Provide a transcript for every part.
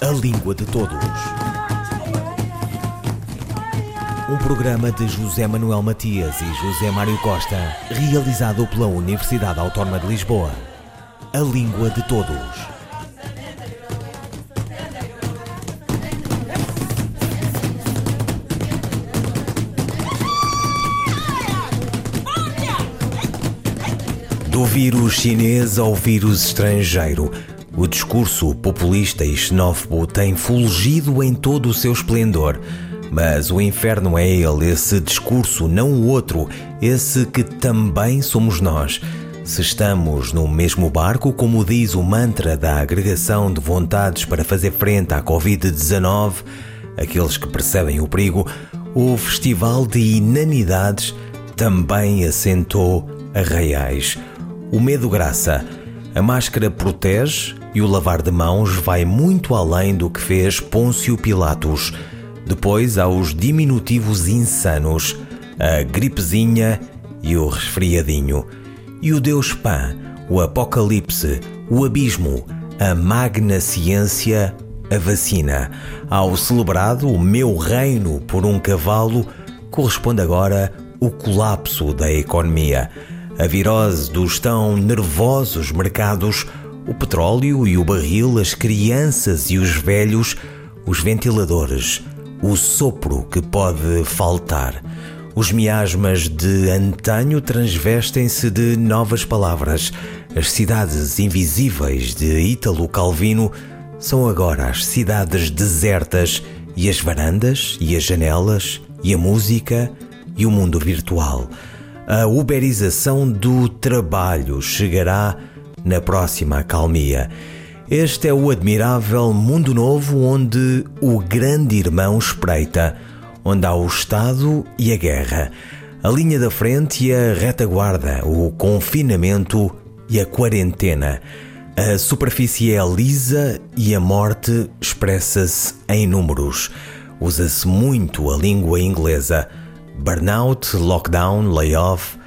A Língua de Todos. Um programa de José Manuel Matias e José Mário Costa, realizado pela Universidade Autónoma de Lisboa. A Língua de Todos. Do vírus chinês ao vírus estrangeiro, o discurso populista e xenófobo tem fulgido em todo o seu esplendor. Mas o inferno é ele, esse discurso, não o outro, esse que também somos nós. Se estamos no mesmo barco, como diz o mantra da agregação de vontades para fazer frente à Covid-19, aqueles que percebem o perigo, o Festival de Inanidades também assentou arraiais. O medo graça. A máscara protege e o lavar de mãos vai muito além do que fez Pôncio Pilatos. Depois há os diminutivos insanos, a gripezinha e o resfriadinho. E o Deus Pã, o Apocalipse, o Abismo, a Magna Ciência, a vacina. Ao celebrado o meu reino por um cavalo, corresponde agora o colapso da economia a virose dos tão nervosos mercados, o petróleo e o barril, as crianças e os velhos, os ventiladores, o sopro que pode faltar. Os miasmas de antanho transvestem-se de novas palavras. As cidades invisíveis de Ítalo Calvino são agora as cidades desertas e as varandas e as janelas e a música e o mundo virtual a uberização do trabalho chegará na próxima acalmia. Este é o admirável mundo novo onde o grande irmão espreita, onde há o Estado e a guerra, a linha da frente e a retaguarda, o confinamento e a quarentena. A superfície é lisa e a morte expressa-se em números. Usa-se muito a língua inglesa burnout, lockdown, layoff,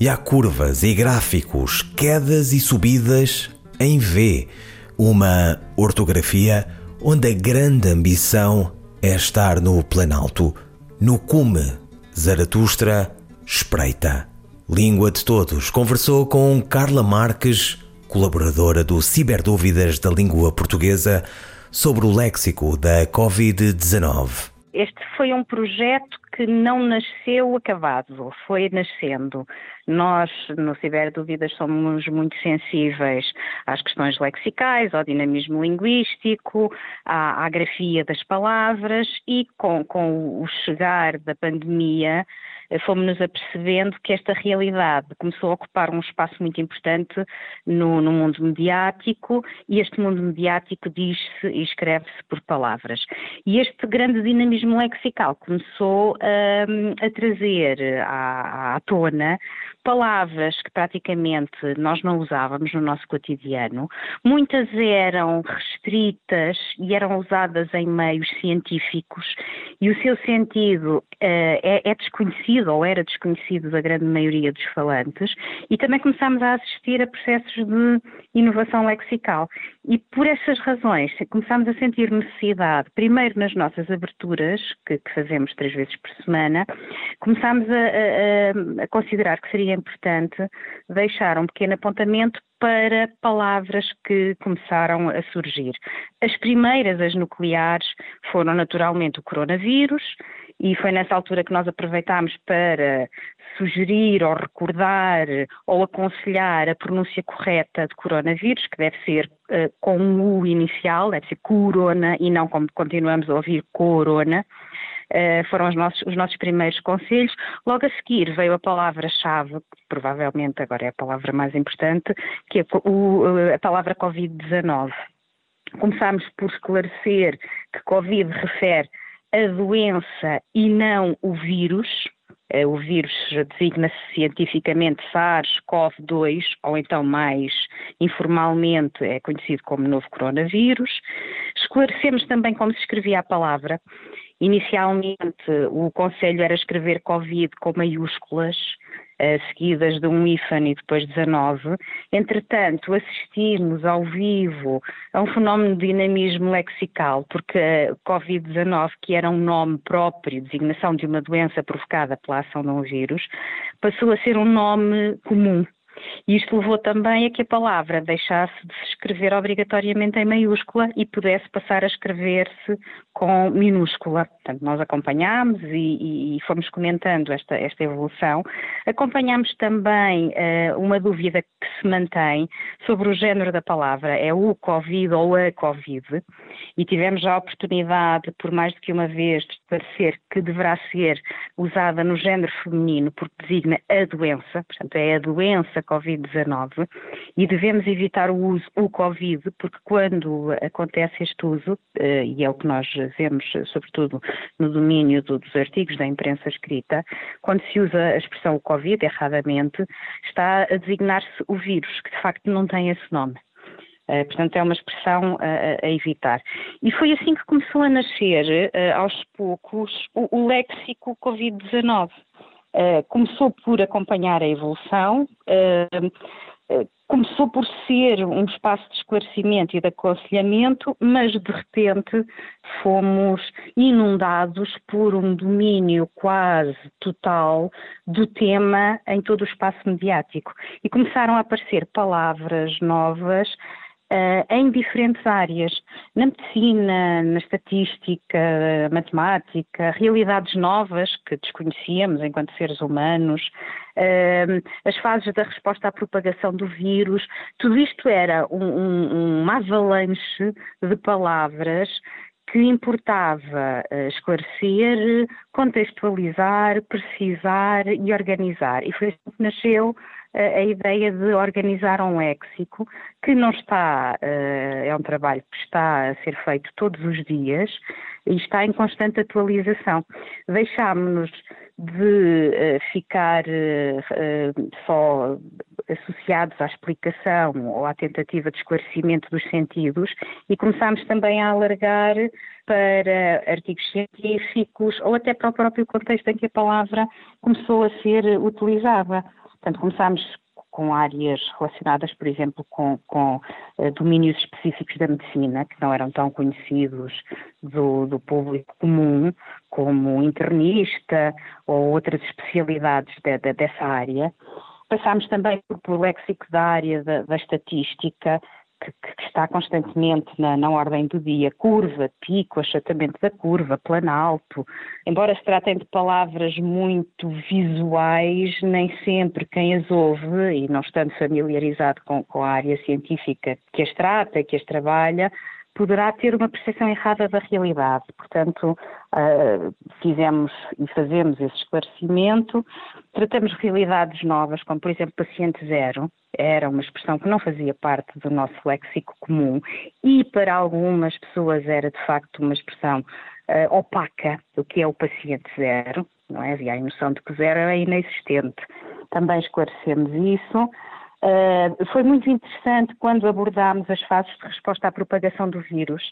e há curvas e gráficos, quedas e subidas em V, uma ortografia onde a grande ambição é estar no planalto, no cume. Zaratustra espreita. Língua de Todos conversou com Carla Marques, colaboradora do Ciberdúvidas da Língua Portuguesa, sobre o léxico da Covid-19. Este foi um projeto que não nasceu acabado, foi nascendo. Nós, no Ciberdúvidas, somos muito sensíveis às questões lexicais, ao dinamismo linguístico, à, à grafia das palavras e com, com o chegar da pandemia, fomos-nos apercebendo que esta realidade começou a ocupar um espaço muito importante no, no mundo mediático e este mundo mediático diz-se e escreve-se por palavras. E este grande dinamismo lexical começou um, a trazer à, à tona palavras que praticamente nós não usávamos no nosso cotidiano. Muitas eram restritas e eram usadas em meios científicos e o seu sentido uh, é, é, desconhecido ou era desconhecido da grande maioria dos falantes e também começámos a assistir a processos de inovação lexical. E por essas razões começámos a sentir necessidade, primeiro nas nossas aberturas, que, que fazemos três vezes por semana, começámos a, a, a considerar que seria importante deixar um pequeno apontamento para palavras que começaram a surgir. As primeiras, as nucleares, foram naturalmente o coronavírus, e foi nessa altura que nós aproveitámos para sugerir ou recordar ou aconselhar a pronúncia correta de coronavírus, que deve ser uh, com um U inicial, deve ser corona e não como continuamos a ouvir corona. Uh, foram os nossos, os nossos primeiros conselhos. Logo a seguir veio a palavra-chave, que provavelmente agora é a palavra mais importante, que é o, a palavra Covid-19. Começámos por esclarecer que Covid refere a doença e não o vírus. Eh, o vírus designa-se cientificamente SARS-CoV-2, ou então mais informalmente é conhecido como novo coronavírus. Esclarecemos também como se escrevia a palavra. Inicialmente, o conselho era escrever Covid com maiúsculas, seguidas de um IFAN e depois 19. Entretanto, assistimos ao vivo a um fenómeno de dinamismo lexical, porque a Covid-19, que era um nome próprio, designação de uma doença provocada pela ação de um vírus, passou a ser um nome comum e isto levou também a que a palavra deixasse de se escrever obrigatoriamente em maiúscula e pudesse passar a escrever-se com minúscula. Portanto, nós acompanhámos e, e, fomos comentando esta, esta evolução. Acompanhámos também uh, uma dúvida que se mantém sobre o género da palavra, é o Covid ou a Covid, e tivemos a oportunidade, por mais do que uma vez, de esclarecer que deverá ser usada no género feminino porque designa a doença, portanto, é a doença Covid-19 e devemos evitar o uso o Covid, porque quando acontece este uso, eh, e é o que nós vemos sobretudo no domínio do, dos artigos da imprensa escrita, quando se usa a expressão Covid erradamente, está a designar-se o vírus, que de facto não tem esse nome. Uh, portanto, é uma expressão a, a, evitar. E foi assim que começou a nascer, uh, aos poucos, o, o léxico Covid-19. Uh, começou por acompanhar a evolução, uh, uh, começou por ser um espaço de esclarecimento e de aconselhamento, mas de repente fomos inundados por um domínio quase total do tema em todo o espaço mediático. E começaram a aparecer palavras novas Uh, em diferentes áreas, na medicina, na estatística, matemática, realidades novas que desconhecíamos enquanto seres humanos, uh, as fases da resposta à propagação do vírus, tudo isto era um, um, uma avalanche de palavras que importava uh, esclarecer, contextualizar, precisar e organizar. E foi assim que nasceu a ideia de organizar um léxico que não está, eh, é um trabalho que está a ser feito todos os dias e está em constante atualização. Deixámos-nos de eh, ficar eh, só associados à explicação ou à tentativa de esclarecimento dos sentidos e começámos também a alargar para artigos científicos ou até para o próprio contexto em que a palavra começou a ser utilizada. Portanto, começámos com áreas relacionadas, por exemplo, com, com uh, domínios específicos da medicina, que não eram tão conhecidos do, do público comum, como internista ou outras especialidades de, de, dessa área. Passámos também por, o léxico da área da, da estatística, que, que está constantemente na, na, ordem do dia, curva, pico, achatamento da curva, planalto. Embora se tratem de palavras muito visuais, nem sempre quem as ouve, e não estando familiarizado com, com a área científica que as trata, que as trabalha, poderá ter uma percepção errada da realidade. Portanto, uh, fizemos e fazemos esse esclarecimento, tratamos realidades novas, como por exemplo paciente zero, era uma expressão que não fazia parte do nosso léxico comum e para algumas pessoas era de facto uma expressão uh, opaca do que é o paciente zero, não é? Havia a noção de que zero era inexistente. Também esclarecemos isso. Uh, foi muito interessante quando abordámos as fases de resposta à propagação do vírus.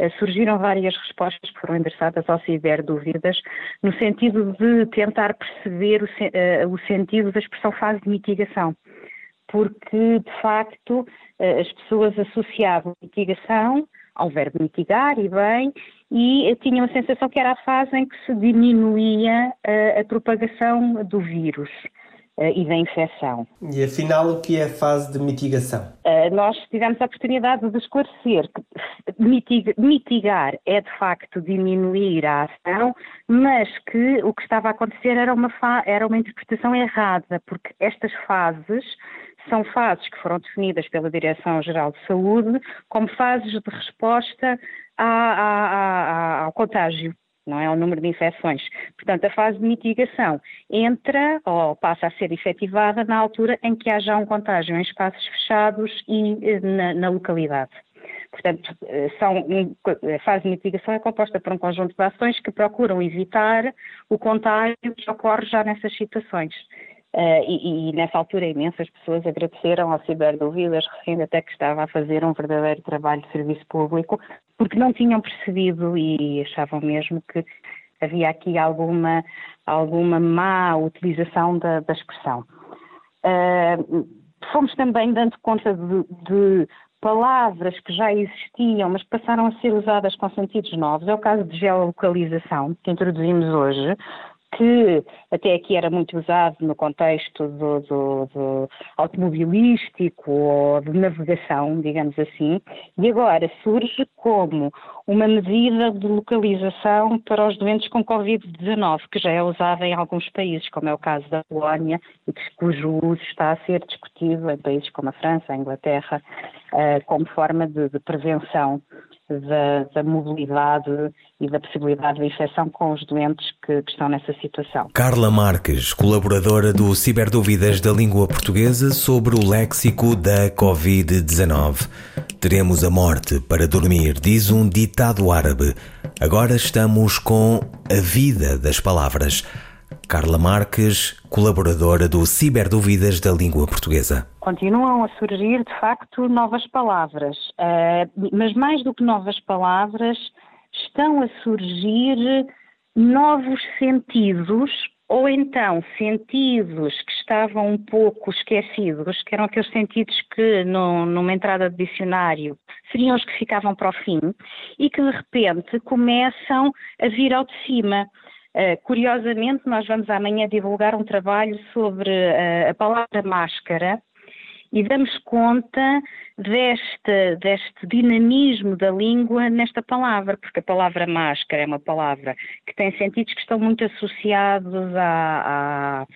Uh, surgiram várias respostas que foram endereçadas ao ciberdúvidas, no sentido de tentar perceber o, uh, o, sentido da expressão fase de mitigação. Porque, de facto, as pessoas associavam mitigação ao verbo mitigar, e bem, e tinham a sensação que era a fase em que se diminuía a propagação do vírus. Uh, e da infecção. E afinal, o que é a fase de mitigação? Uh, nós tivemos a oportunidade de esclarecer que mitig mitigar é de facto diminuir a ação, mas que o que estava a acontecer era uma, era uma interpretação errada, porque estas fases são fases que foram definidas pela Direção-Geral de Saúde como fases de resposta a, a, a, ao contágio não é o número de infecções. Portanto, a fase de mitigação entra ou passa a ser efetivada na altura em que haja um contágio em espaços fechados e eh, na, na localidade. Portanto, eh, são, a fase de mitigação é composta por um conjunto de ações que procuram evitar o contágio que ocorre já nessas situações. Uh, e, e, nessa altura imensas pessoas agradeceram ao Ciberdúvidas, referindo até que estava a fazer um verdadeiro trabalho de serviço público, porque não tinham percebido e achavam mesmo que havia aqui alguma, alguma má utilização da, da expressão. Uh, fomos também dando conta de, de, palavras que já existiam, mas passaram a ser usadas com sentidos novos. É o caso de geolocalização, que introduzimos hoje, que até aqui era muito usado no contexto do, do, do, automobilístico ou de navegação, digamos assim, e agora surge como uma medida de localização para os doentes com Covid-19, que já é usada em alguns países, como é o caso da Polónia, e cujo uso está a ser discutido em países como a França, a Inglaterra, eh, como forma de, de prevenção da, da, mobilidade e da possibilidade de infecção com os doentes que, que, estão nessa situação. Carla Marques, colaboradora do Ciberdúvidas da Língua Portuguesa sobre o léxico da Covid-19. Teremos a morte para dormir, diz um ditado árabe. Agora estamos com a vida das palavras. Carla Marques, colaboradora do Ciberdúvidas da Língua Portuguesa. Continuam a surgir, de facto, novas palavras, uh, mas mais do que novas palavras, estão a surgir novos sentidos ou então sentidos que estavam um pouco esquecidos, que eram aqueles sentidos que no, numa entrada de dicionário seriam os que ficavam para o fim e que de repente começam a vir ao de cima. Uh, curiosamente, nós vamos amanhã divulgar um trabalho sobre uh, a palavra máscara e damos conta deste, deste dinamismo da língua nesta palavra, porque a palavra máscara é uma palavra que tem sentidos que estão muito associados a,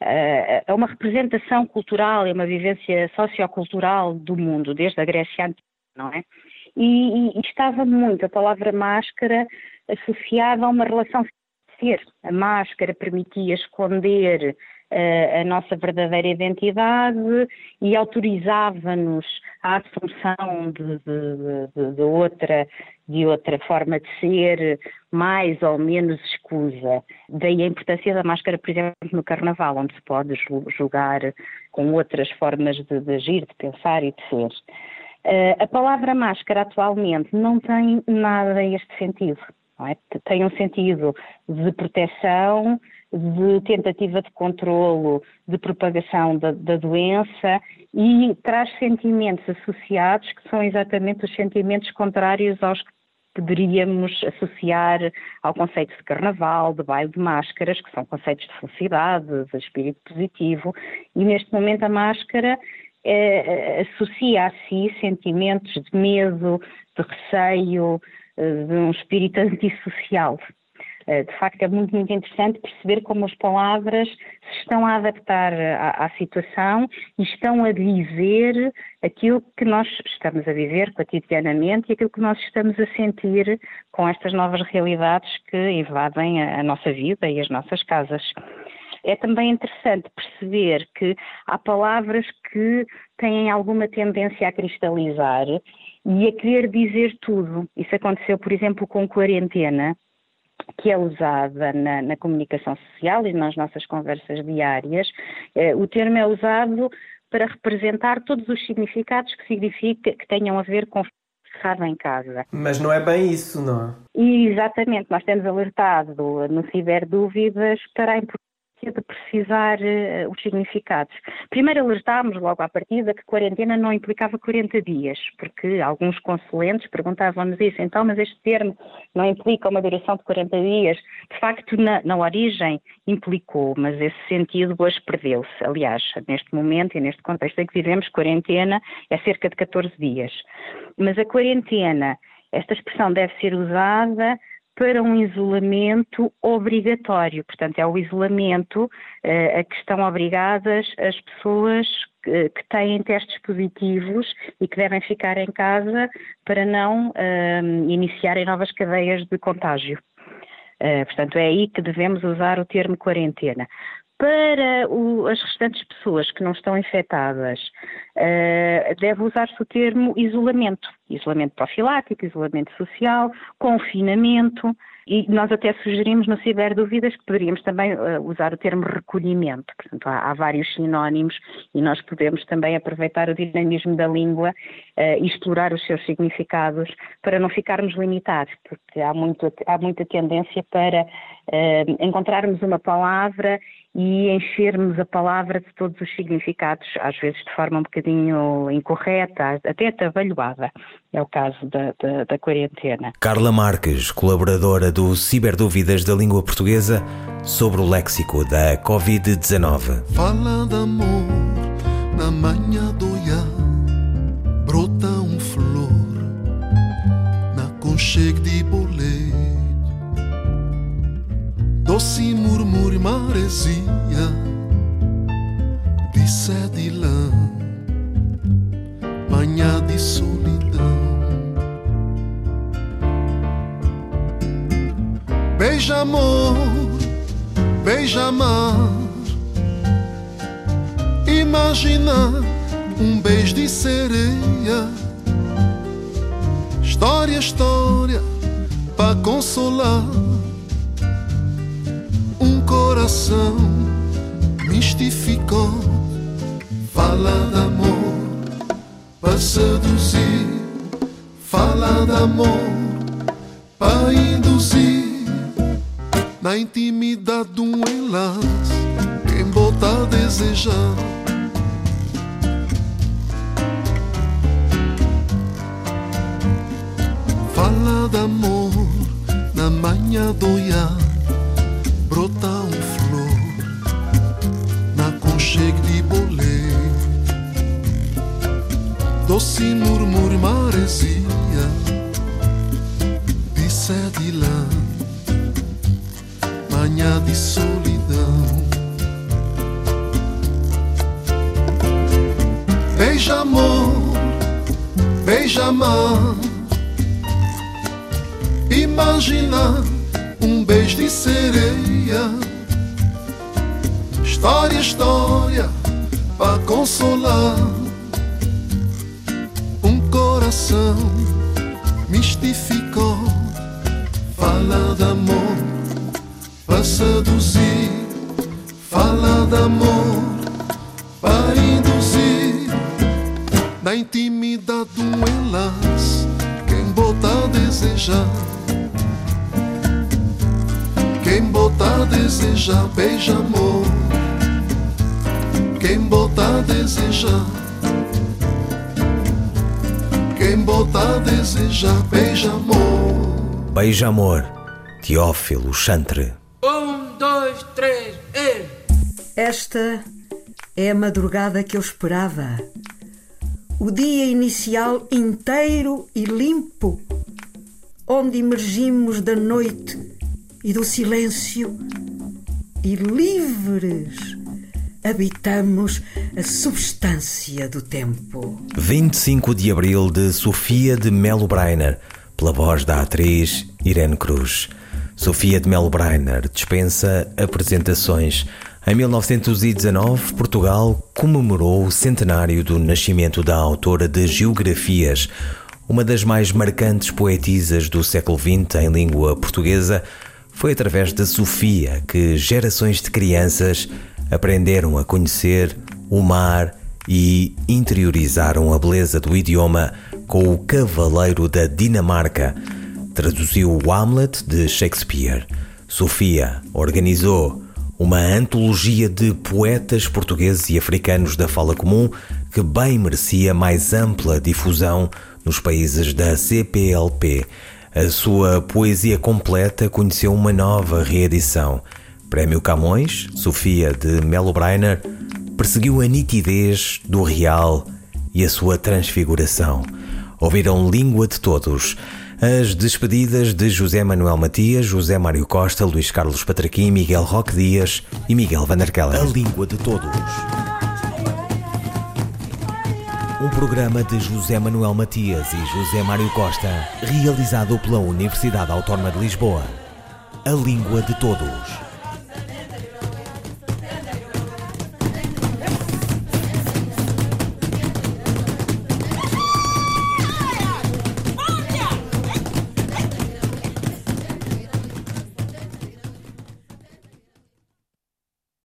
a, a uma representação cultural e uma vivência sociocultural do mundo, desde a Grécia Antiga, não é? E, e, estava muito a palavra máscara associada a uma relação ser. A máscara permitia esconder uh, a nossa verdadeira identidade e autorizava-nos a assunção de, de, de, de, outra, de outra forma de ser, mais ou menos escusa. Daí a importância da máscara, por exemplo, no Carnaval, onde se pode julgar com outras formas de, agir, de pensar e de ser. Uh, a palavra máscara atualmente não tem nada este sentido. É? Tem um sentido de proteção, de tentativa de controlo, de propagação da, da, doença e traz sentimentos associados que são exatamente os sentimentos contrários aos que poderíamos associar ao conceito de carnaval, de baile de máscaras, que são conceitos de felicidade, de espírito positivo, e neste momento a máscara eh, associa a si sentimentos de medo, de receio, eh, de um espírito antissocial. Eh, de facto, é muito, muito interessante perceber como as palavras se estão a adaptar à, à, situação e estão a dizer aquilo que nós estamos a viver cotidianamente e aquilo que nós estamos a sentir com estas novas realidades que invadem a, a nossa vida e as nossas casas. É também interessante perceber que há palavras que têm alguma tendência a cristalizar e a querer dizer tudo. Isso aconteceu, por exemplo, com quarentena, que é usada na, na, comunicação social e nas nossas conversas diárias. Eh, o termo é usado para representar todos os significados que significa que tenham a ver com cerrado em casa. Mas não é bem isso, não é? E, exatamente, nós temos alertado no Ciberdúvidas para a importância de precisar uh, os significados. Primeiro alertámos logo à partida que quarentena não implicava 40 dias, porque alguns consulentes perguntavam-nos isso, então, mas este termo não implica uma duração de 40 dias? De facto, na, na origem implicou, mas esse sentido hoje perdeu-se. Aliás, neste momento e neste contexto em que vivemos, quarentena é cerca de 14 dias. Mas a quarentena, esta expressão deve ser usada para um isolamento obrigatório. Portanto, é o isolamento uh, a que estão obrigadas as pessoas que, que, têm testes positivos e que devem ficar em casa para não uh, iniciarem novas cadeias de contágio. Uh, portanto, é aí que devemos usar o termo quarentena. Para o, as restantes pessoas que não estão infectadas, deve usar-se o termo isolamento isolamento profilático, isolamento social, confinamento, e nós até sugerimos no Ciberdúvidas que poderíamos também uh, usar o termo recolhimento. Portanto, há, há, vários sinónimos e nós podemos também aproveitar o dinamismo da língua uh, e explorar os seus significados para não ficarmos limitados, porque há, muito, há muita tendência para uh, encontrarmos uma palavra e enchermos a palavra de todos os significados, às vezes de forma um bocadinho incorreta, até atabalhoada. É o caso da, da, da quarentena. Carla Marques, colaboradora do Ciberdúvidas da Língua Portuguesa, sobre o léxico da Covid-19. Fala de amor na manhã do ia, brota um flor na conchego de boleiro doce murmúrio maresia de sede lã, manhã de solidão. Amor, beija mar, imagina um beijo de sereia. História, história, para consolar coração mistificou. Fala de amor para seduzir, fala de amor para induzir na intimidade de um enlace. Quem bota a desejar. Fala de amor na manhã do iar brota um flor na conchego de bolê doce murmúrio maresia de sede manhã de solidão beija amor beija mar imagina um beijo de sereia. História, história, para consolar um coração mistificou. Fala de amor seduzir, fala de amor para induzir na intimidade de um enlace. Quem bota a desejar quem botar desejar, beija amor. Quem botar desejar. Quem botar desejar, beija amor. Beija amor, Teófilo Chantre. Dois, três, e. Esta é a madrugada que eu esperava. O dia inicial inteiro e limpo, onde emergimos da noite e do silêncio, e livres habitamos a substância do tempo. 25 de abril de Sofia de Melo Breiner, pela voz da atriz Irene Cruz. Sofia de Melo Breiner dispensa apresentações. Em 1919, Portugal comemorou o centenário do nascimento da autora de Geografias, uma das mais marcantes poetisas do século XX em língua portuguesa, foi através da Sofia que gerações de crianças aprenderam a conhecer o mar e interiorizaram a beleza do idioma com o Cavaleiro da Dinamarca. Traduziu o Hamlet de Shakespeare. Sofia organizou uma antologia de poetas portugueses e africanos da fala comum que bem merecia mais ampla difusão nos países da CPLP. A sua poesia completa conheceu uma nova reedição. Prémio Camões, Sofia de Melo Breiner, perseguiu a nitidez do real e a sua transfiguração. Ouviram Língua de Todos, as despedidas de José Manuel Matias, José Mário Costa, Luís Carlos Patraquim, Miguel Roque Dias e Miguel Vanderkellen. A Língua de Todos. Um programa de José Manuel Matias e José Mário Costa, realizado pela Universidade Autónoma de Lisboa. A língua de todos.